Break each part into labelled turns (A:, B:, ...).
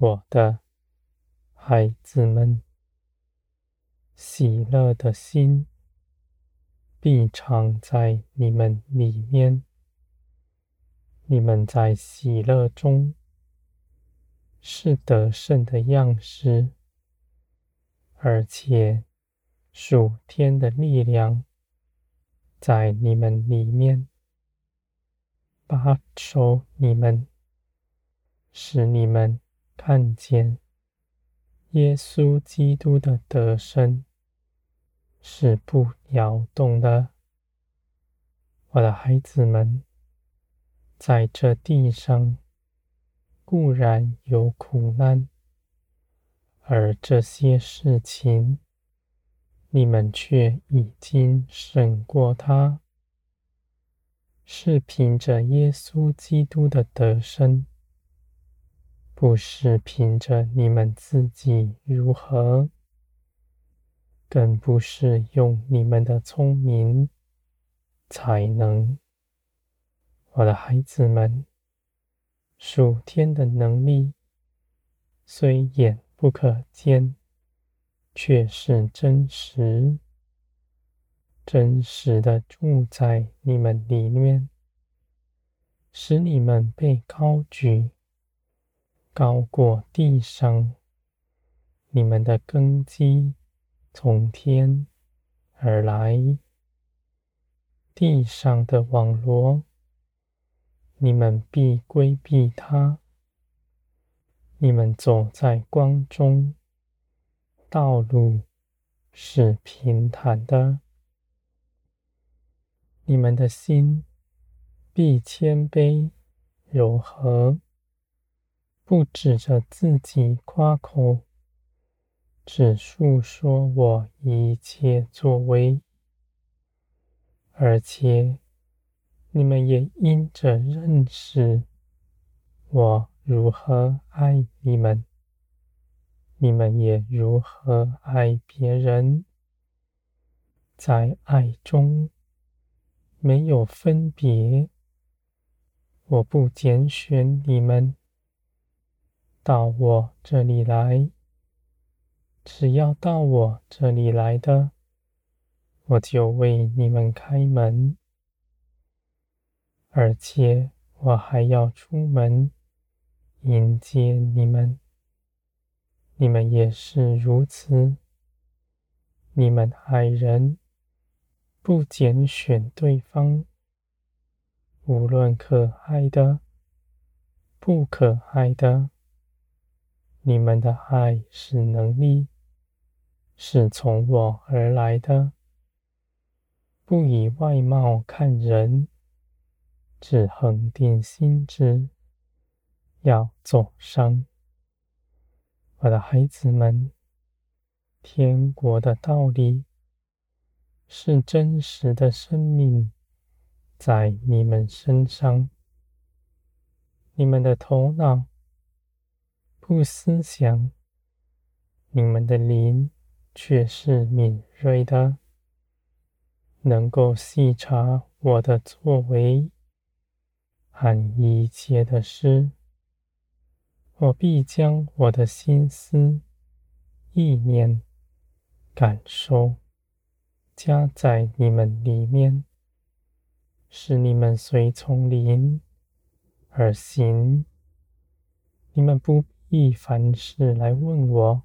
A: 我的孩子们，喜乐的心必常在你们里面。你们在喜乐中是得胜的样式，而且属天的力量在你们里面，把守你们，使你们看见耶稣基督的得胜是不摇动的，我的孩子们。在这地上固然有苦难，而这些事情你们却已经胜过他，是凭着耶稣基督的得胜，不是凭着你们自己如何，更不是用你们的聪明才能。我的孩子们，属天的能力虽眼不可见，却是真实，真实的住在你们里面，使你们被高举，高过地上。你们的根基从天而来，地上的网罗。你们必规避它。你们走在光中，道路是平坦的。你们的心必谦卑柔和，不指着自己夸口，只述说我一切作为，而且。你们也因着认识我如何爱你们，你们也如何爱别人，在爱中没有分别。我不拣选你们到我这里来，只要到我这里来的，我就为你们开门。而且我还要出门迎接你们，你们也是如此。你们爱人不拣选对方，无论可爱的、不可爱的，你们的爱是能力，是从我而来的，不以外貌看人。只恒定心志，要走上。我的孩子们，天国的道理是真实的生命，在你们身上。你们的头脑不思想，你们的灵却是敏锐的，能够细察我的作为。按一切的事，我必将我的心思、意念、感受加在你们里面，使你们随从灵而行。你们不一凡事来问我，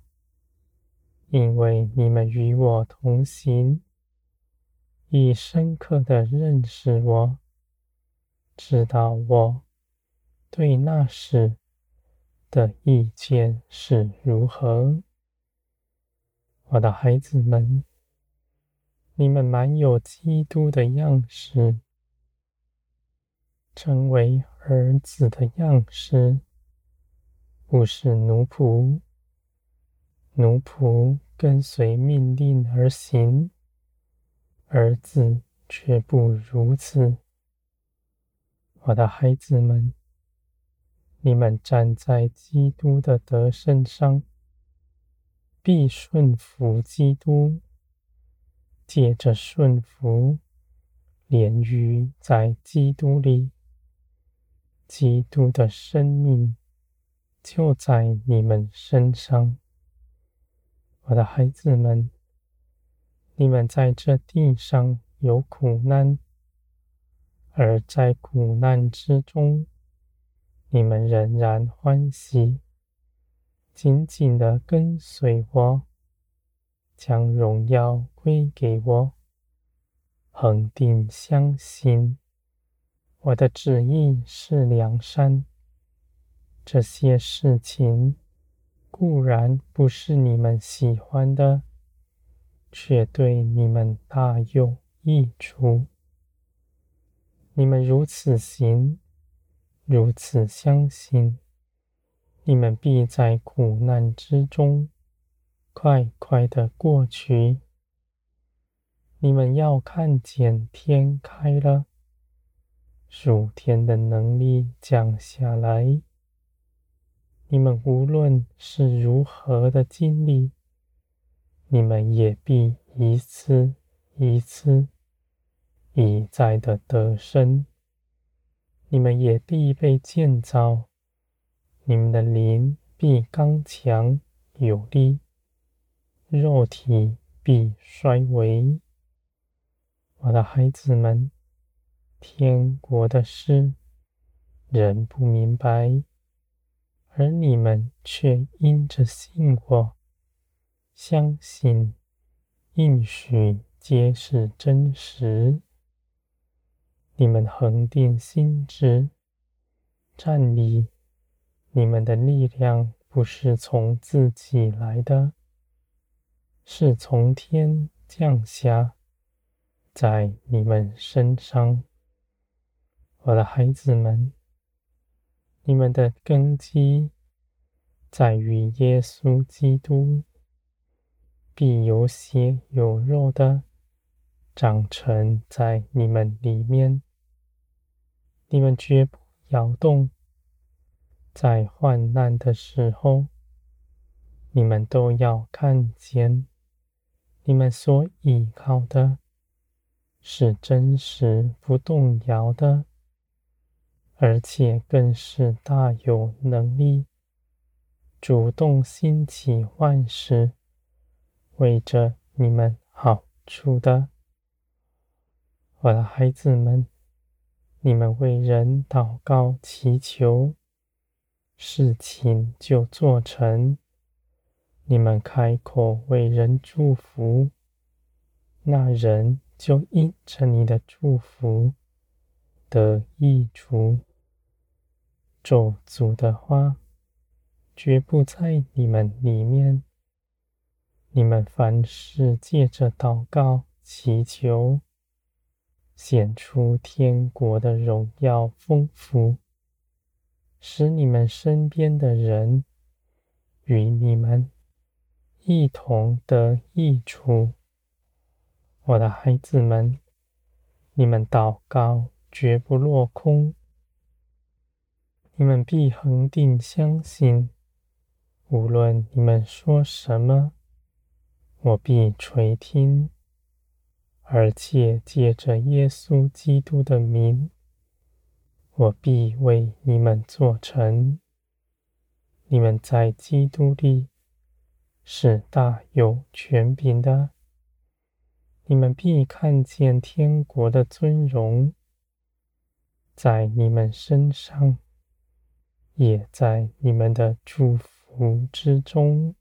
A: 因为你们与我同行，已深刻的认识我。知道我对那事的意见是如何，我的孩子们，你们满有基督的样式，成为儿子的样式，不是奴仆。奴仆跟随命令而行，儿子却不如此。我的孩子们，你们站在基督的得胜上，必顺服基督，借着顺服，连于在基督里，基督的生命就在你们身上。我的孩子们，你们在这地上有苦难，而在苦难之中，你们仍然欢喜，紧紧的跟随我，将荣耀归给我，恒定相信我的旨意是良善。这些事情。固然不是你们喜欢的，却对你们大有益处。你们如此行，如此相信，你们必在苦难之中快快地过去。你们要看见天开了，属天的能力降下来。你们无论是如何的经历，你们也必一次一次一再的得胜。你们也必被建造，你们的灵必刚强有力，肉体必衰微。我的孩子们，天国的事，人不明白。而你们却因着信我，相信应许皆是真实。你们恒定心志，站立。你们的力量不是从自己来的，是从天降下在你们身上。我的孩子们。你们的根基在于耶稣基督，必有血有肉的长成在你们里面。你们绝不摇动，在患难的时候，你们都要看见，你们所依靠的是真实不动摇的。而且更是大有能力，主动兴起万事，为着你们好处的。我的孩子们，你们为人祷告祈求，事情就做成；你们开口为人祝福，那人就应着你的祝福得益处。咒诅的话，绝不在你们里面。你们凡事借着祷告、祈求，显出天国的荣耀丰富，使你们身边的人与你们一同得益处。我的孩子们，你们祷告绝不落空。你们必恒定相信，无论你们说什么，我必垂听，而且借着耶稣基督的名，我必为你们做成。你们在基督里是大有权柄的，你们必看见天国的尊荣在你们身上。也在你们的祝福之中。